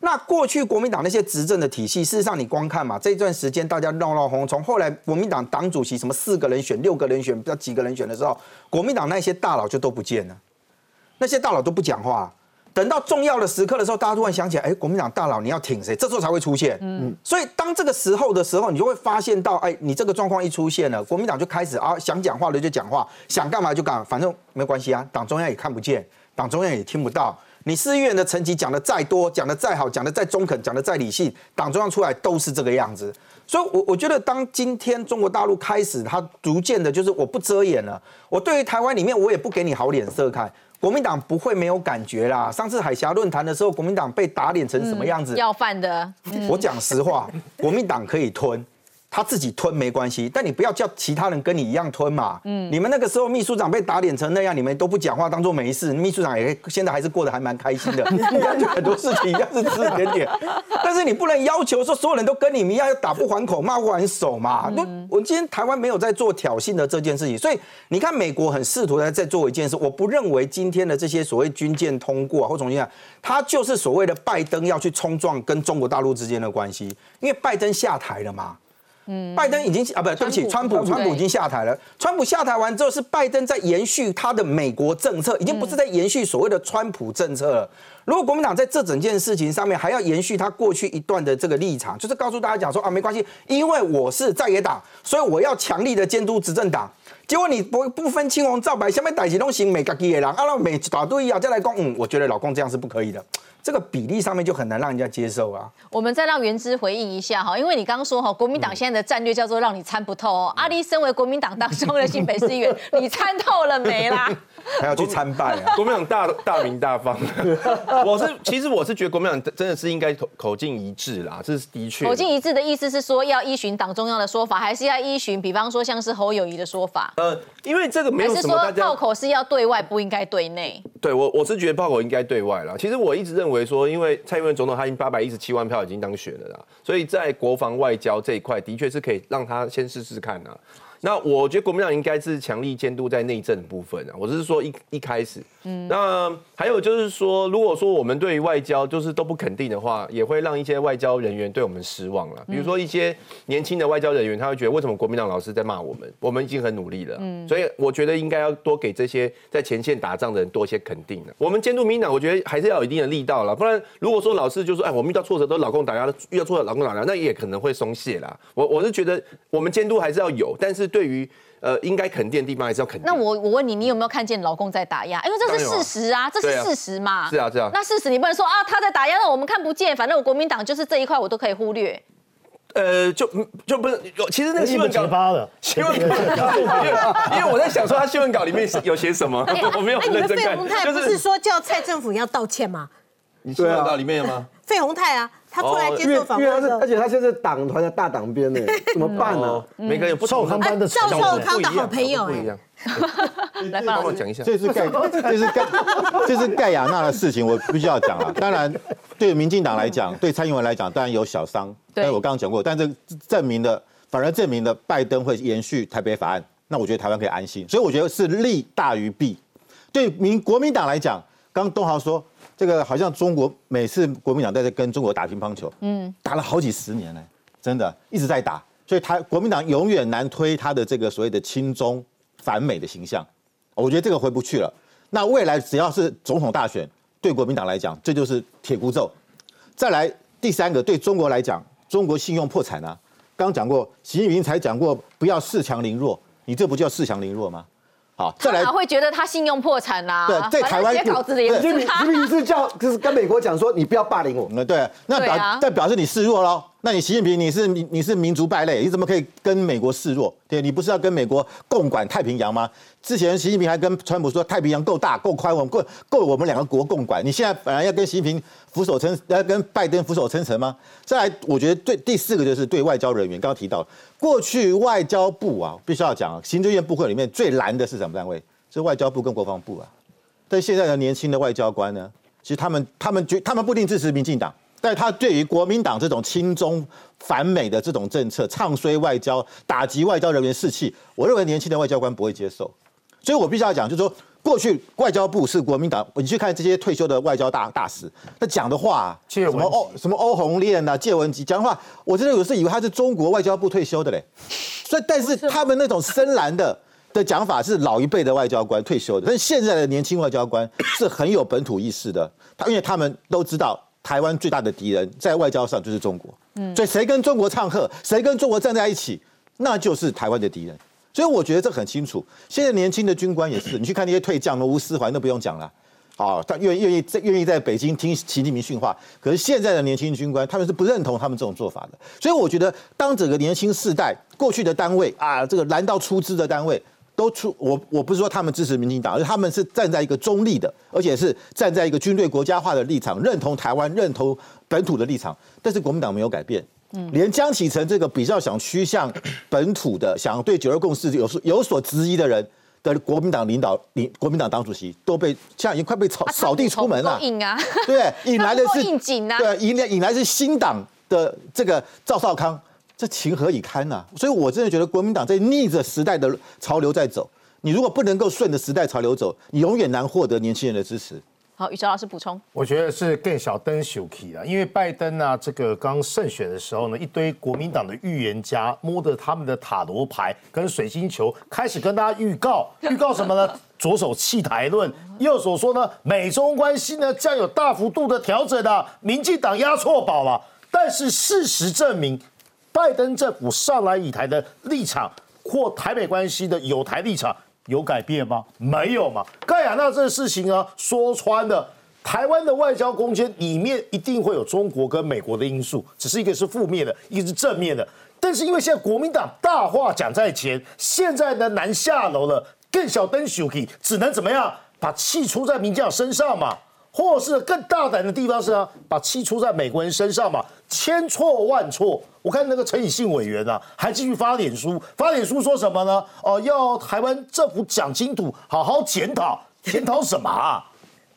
那过去国民党那些执政的体系，事实上你光看嘛，这段时间大家闹闹哄，从后来国民党党主席什么四个人选、六个人选、不知道几个人选的时候，国民党那些大佬就都不见了，那些大佬都不讲话。等到重要的时刻的时候，大家突然想起来，哎，国民党大佬你要挺谁？这时候才会出现。嗯，所以当这个时候的时候，你就会发现到，哎，你这个状况一出现了，国民党就开始啊，想讲话的就讲话，想干嘛就干，反正没关系啊，党中央也看不见，党中央也听不到。你市议员的成绩讲的再多，讲的再好，讲的再中肯，讲的再理性，党中央出来都是这个样子。所以，我我觉得，当今天中国大陆开始，它逐渐的，就是我不遮掩了，我对于台湾里面，我也不给你好脸色看。国民党不会没有感觉啦。上次海峡论坛的时候，国民党被打脸成什么样子？要饭的。我讲实话，国民党可以吞。他自己吞没关系，但你不要叫其他人跟你一样吞嘛。嗯，你们那个时候秘书长被打脸成那样，你们都不讲话，当做没事。秘书长也现在还是过得还蛮开心的，一样很多事情一样是指指点点。但是你不能要求说所有人都跟你们一样，打不还口，骂不还手嘛。那我今天台湾没有在做挑衅的这件事情，所以你看美国很试图在在做一件事。我不认为今天的这些所谓军舰通过或重新讲，他就是所谓的拜登要去冲撞跟中国大陆之间的关系，因为拜登下台了嘛。拜登已经啊，不对不起，川普，川普已经下台了。川普下台完之后，是拜登在延续他的美国政策，已经不是在延续所谓的川普政策了。如果国民党在这整件事情上面还要延续他过去一段的这个立场，就是告诉大家讲说啊，没关系，因为我是在野党，所以我要强力的监督执政党。结果你不不分青红皂白，下面逮起东西每个几个人，啊，每打对啊，再来讲，嗯，我觉得老公这样是不可以的。这个比例上面就很难让人家接受啊。我们再让原之回应一下哈，因为你刚刚说哈，国民党现在的战略叫做让你参不透哦。阿力身为国民党当中的新北市议员，你参透了没啦？还要去参拜啊？国民党大大名大方，我是其实我是觉得国民党真的是应该口口径一致啦，这是的确。口径一致的意思是说要依循党中央的说法，还是要依循比方说像是侯友谊的说法？呃，因为这个没有什么大家。炮口是要对外，不应该对内。对我我是觉得炮口应该对外啦。其实我一直认为说，因为蔡英文总统他已经八百一十七万票已经当选了啦，所以在国防外交这一块的确是可以让他先试试看啊。那我觉得国民党应该是强力监督在内政的部分啊，我是说一一开始，嗯，那还有就是说，如果说我们对于外交就是都不肯定的话，也会让一些外交人员对我们失望了。比如说一些年轻的外交人员，他会觉得为什么国民党老师在骂我们？我们已经很努力了，嗯，所以我觉得应该要多给这些在前线打仗的人多一些肯定的。我们监督民党，我觉得还是要有一定的力道了，不然如果说老师就说，哎，我们遇到挫折都老公打压，遇到挫折老公打压，那也可能会松懈啦。我我是觉得我们监督还是要有，但是对于呃，应该肯定的地方还是要肯定。那我我问你，你有没有看见老公在打压？因为这是事实啊，这是事实嘛。是啊，是啊。那事实你不能说啊，他在打压，那我们看不见，反正我国民党就是这一块我都可以忽略。呃，就就不是有，其实那个新闻稿发了新闻稿，因为我在想说他新闻稿里面有写什么，我没有认真看。不是说叫蔡政府要道歉吗？你新闻稿里面有吗？费宏泰啊。他出来接受访问而且他现在党团的大党编呢，怎么办呢？每个人有不臭康班的赵少康的好朋友不一样。来帮我讲一下，这是盖，这是盖，这是盖亚娜的事情，我必须要讲了。当然，对民进党来讲，对蔡英文来讲，当然有小伤。但是我刚刚讲过，但这证明的，反而证明了拜登会延续台北法案。那我觉得台湾可以安心。所以我觉得是利大于弊。对民国民党来讲，刚东豪说。这个好像中国每次国民党在这跟中国打乒乓球，嗯，打了好几十年呢，真的一直在打，所以他国民党永远难推他的这个所谓的亲中反美的形象，我觉得这个回不去了。那未来只要是总统大选，对国民党来讲，这就是铁箍咒。再来第三个，对中国来讲，中国信用破产啊。刚刚讲过，习近平才讲过不要恃强凌弱，你这不叫恃强凌弱吗？好，再来会觉得他信用破产啦。对，在台湾写稿子的也是他。是不是叫，就是跟美国讲说，你不要霸凌我。们对，那表代表示你示弱喽。那你习近平你是你你是民族败类，你怎么可以跟美国示弱？对你不是要跟美国共管太平洋吗？之前习近平还跟川普说太平洋够大够宽，我们够够我们两个国共管。你现在反而要跟习近平俯首称要跟拜登俯首称臣吗？再来，我觉得对第四个就是对外交人员，刚刚提到过去外交部啊，必须要讲行政院部会里面最难的是什么单位？是外交部跟国防部啊。但现在的年轻的外交官呢，其实他们他们觉他们不一定支持民进党。但他对于国民党这种亲中反美的这种政策，唱衰外交、打击外交人员士气，我认为年轻的外交官不会接受。所以我必须要讲，就是说，过去外交部是国民党，你去看这些退休的外交大大使，他讲的话，什么欧什么欧红烈呐、谢文吉讲的话，我真的有时以为他是中国外交部退休的嘞。所以，但是他们那种深蓝的的讲法是老一辈的外交官退休的，但是现在的年轻外交官是很有本土意识的。他因为他们都知道台湾最大的敌人在外交上就是中国，嗯，所以谁跟中国唱和，谁跟中国站在一起，那就是台湾的敌人。所以我觉得这很清楚。现在年轻的军官也是，你去看那些退将，吴思怀那不用讲了。好，他愿愿意在愿意在北京听习近平训话。可是现在的年轻军官，他们是不认同他们这种做法的。所以我觉得，当整个年轻世代过去的单位啊，这个蓝到出资的单位都出，我我不是说他们支持民进党，而他们是站在一个中立的，而且是站在一个军队国家化的立场，认同台湾、认同本土的立场。但是国民党没有改变，嗯，连江启臣这个比较想趋向 本土的，想对九二共识有所有所质疑的人。的国民党领导、领国民党党主席都被现在已经快被扫扫地出门了，引啊，对，引来的是 应景啊，对，引来引来是新党的这个赵少康，这情何以堪呐？所以我真的觉得国民党在逆着时代的潮流在走，你如果不能够顺着时代潮流走，你永远难获得年轻人的支持。好，宇哲老师补充，我觉得是更小灯秀 key 了，因为拜登啊，这个刚胜选的时候呢，一堆国民党的预言家摸着他们的塔罗牌跟水晶球，开始跟大家预告，预告什么呢？左手弃台论，右手说呢，美中关系呢将有大幅度的调整的，民进党押错宝了。但是事实证明，拜登政府上来以台的立场或台北关系的有台立场。有改变吗？没有嘛。盖亚那这个事情啊，说穿了，台湾的外交空间里面一定会有中国跟美国的因素，只是一个是负面的，一个是正面的。但是因为现在国民党大话讲在前，现在呢难下楼了，更小灯 s h 只能怎么样，把气出在民进党身上嘛。或是更大胆的地方是啊，把气出在美国人身上嘛，千错万错。我看那个陈以信委员啊，还继续发脸书，发脸书说什么呢？哦，要台湾政府讲清楚，好好检讨，检讨什么啊？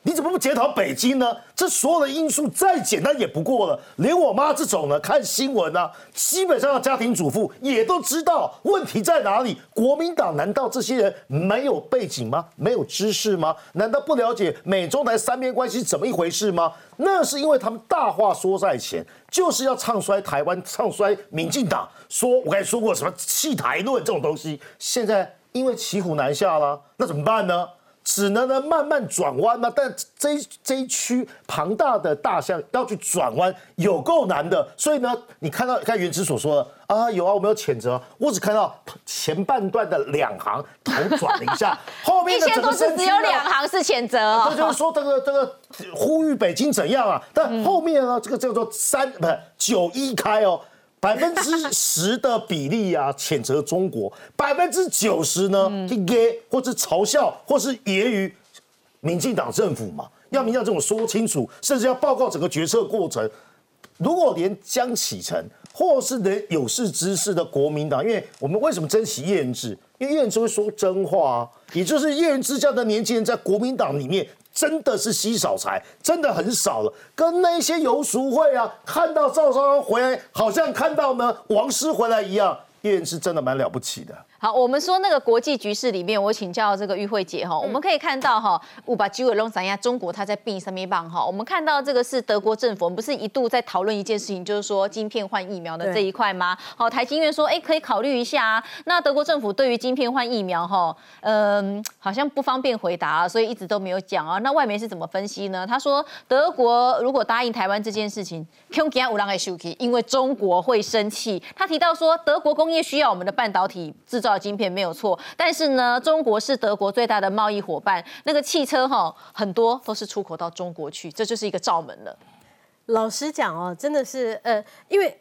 你怎么不检讨北京呢？这所有的因素再简单也不过了。连我妈这种呢，看新闻呢，基本上的家庭主妇也都知道问题在哪里。国民党难道这些人没有背景吗？没有知识吗？难道不了解美中台三边关系怎么一回事吗？那是因为他们大话说在前，就是要唱衰台湾，唱衰民进党。说我刚才说过什么弃台论这种东西，现在因为骑虎难下了，那怎么办呢？只能呢慢慢转弯嘛，但这这一区庞大的大象要去转弯有够难的，所以呢，你看到看原之所说的啊，有啊，我没有谴责，我只看到前半段的两行头转了一下，后面的整个只有两行是谴责，这就是说这个这个呼吁北京怎样啊？但后面呢，这个叫做三不是九一开哦。百分之十的比例啊，谴责中国；百分之九十呢，给或者嘲笑，或是揶揄民进党政府嘛。要民进党这种说清楚，甚至要报告整个决策过程。如果连江启臣或是连有识之士的国民党，因为我们为什么珍惜叶元之？因为叶元之会说真话啊，也就是叶元之这样的年轻人在国民党里面。真的是稀少才，真的很少了。跟那些游俗会啊，看到赵少康回来，好像看到呢王师回来一样，叶元是真的蛮了不起的。好，我们说那个国际局势里面，我请教这个玉慧姐哈，我们可以看到哈，五把九尾龙三亚中国它在并上面棒哈，我们看到这个是德国政府，我们不是一度在讨论一件事情，就是说晶片换疫苗的这一块吗？好，台经院说，哎，可以考虑一下啊。那德国政府对于晶片换疫苗哈，嗯，好像不方便回答，所以一直都没有讲啊。那外媒是怎么分析呢？他说，德国如果答应台湾这件事情，因为中国会生气。他提到说，德国工业需要我们的半导体制造。晶片没有错，但是呢，中国是德国最大的贸易伙伴，那个汽车哈很多都是出口到中国去，这就是一个罩门了。老实讲哦，真的是呃，因为。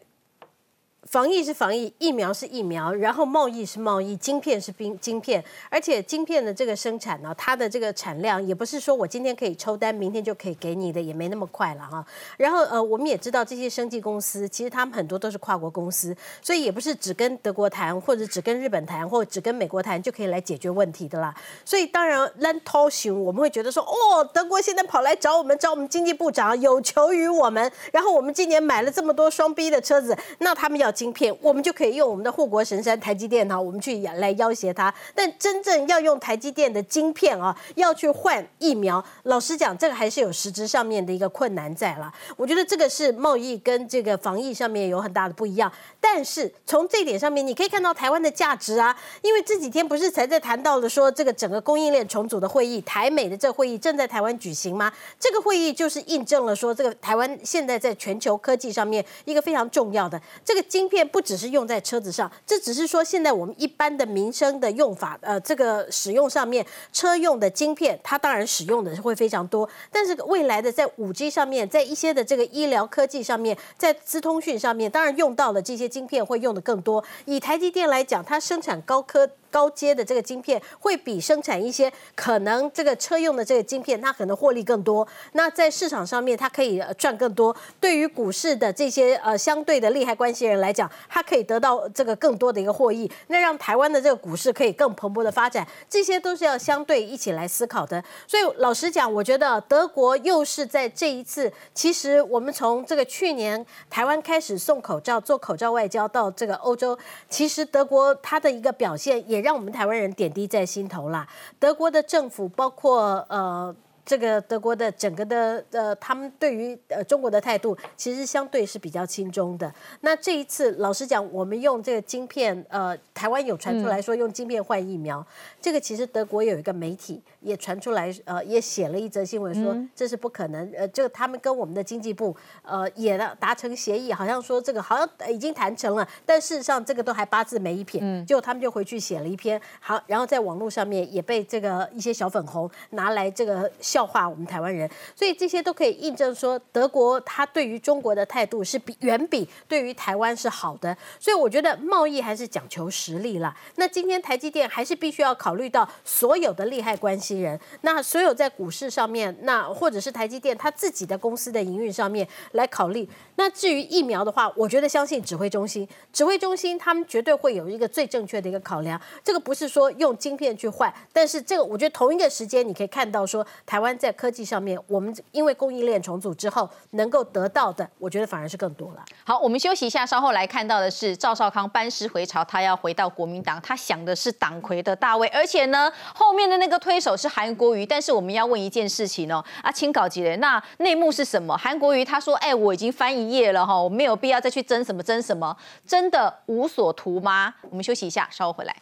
防疫是防疫，疫苗是疫苗，然后贸易是贸易，晶片是晶晶片，而且晶片的这个生产呢，它的这个产量也不是说我今天可以抽单，明天就可以给你的，也没那么快了哈。然后呃，我们也知道这些生技公司，其实他们很多都是跨国公司，所以也不是只跟德国谈，或者只跟日本谈，或者只跟美国谈就可以来解决问题的啦。所以当然，land t o s 我们会觉得说，哦，德国现在跑来找我们，找我们经济部长有求于我们，然后我们今年买了这么多双 B 的车子，那他们要。芯片，我们就可以用我们的护国神山台积电哈，我们去来要挟它。但真正要用台积电的晶片啊，要去换疫苗，老实讲，这个还是有实质上面的一个困难在了。我觉得这个是贸易跟这个防疫上面有很大的不一样。但是从这点上面，你可以看到台湾的价值啊，因为这几天不是才在谈到了说这个整个供应链重组的会议，台美的这会议正在台湾举行吗？这个会议就是印证了说，这个台湾现在在全球科技上面一个非常重要的这个晶片，不只是用在车子上，这只是说现在我们一般的民生的用法，呃，这个使用上面车用的晶片，它当然使用的是会非常多，但是未来的在五 G 上面，在一些的这个医疗科技上面，在资通讯上面，当然用到了这些晶片会用的更多。以台积电来讲，它生产高科。高阶的这个晶片会比生产一些可能这个车用的这个晶片，它可能获利更多。那在市场上面，它可以赚更多。对于股市的这些呃相对的利害关系人来讲，它可以得到这个更多的一个获益。那让台湾的这个股市可以更蓬勃的发展，这些都是要相对一起来思考的。所以老实讲，我觉得德国又是在这一次，其实我们从这个去年台湾开始送口罩、做口罩外交到这个欧洲，其实德国它的一个表现也。让我们台湾人点滴在心头啦。德国的政府，包括呃。这个德国的整个的呃，他们对于呃中国的态度，其实相对是比较轻中的。那这一次，老实讲，我们用这个晶片，呃，台湾有传出来说用晶片换疫苗，这个其实德国有一个媒体也传出来，呃，也写了一则新闻说这是不可能。呃，就他们跟我们的经济部，呃，也达成协议，好像说这个好像已经谈成了，但事实上这个都还八字没一撇。结果他们就回去写了一篇，好，然后在网络上面也被这个一些小粉红拿来这个。笑话我们台湾人，所以这些都可以印证说，德国他对于中国的态度是比远比对于台湾是好的。所以我觉得贸易还是讲求实力啦。那今天台积电还是必须要考虑到所有的利害关系人，那所有在股市上面，那或者是台积电他自己的公司的营运上面来考虑。那至于疫苗的话，我觉得相信指挥中心，指挥中心他们绝对会有一个最正确的一个考量。这个不是说用晶片去换，但是这个我觉得同一个时间你可以看到说台。台湾在科技上面，我们因为供应链重组之后，能够得到的，我觉得反而是更多了。好，我们休息一下，稍后来看到的是赵少康班师回朝，他要回到国民党，他想的是党魁的大位，而且呢，后面的那个推手是韩国瑜。但是我们要问一件事情哦，啊，清搞几人？那内幕是什么？韩国瑜他说：“哎，我已经翻一页了哈，我没有必要再去争什么争什么，真的无所图吗？”我们休息一下，稍后回来。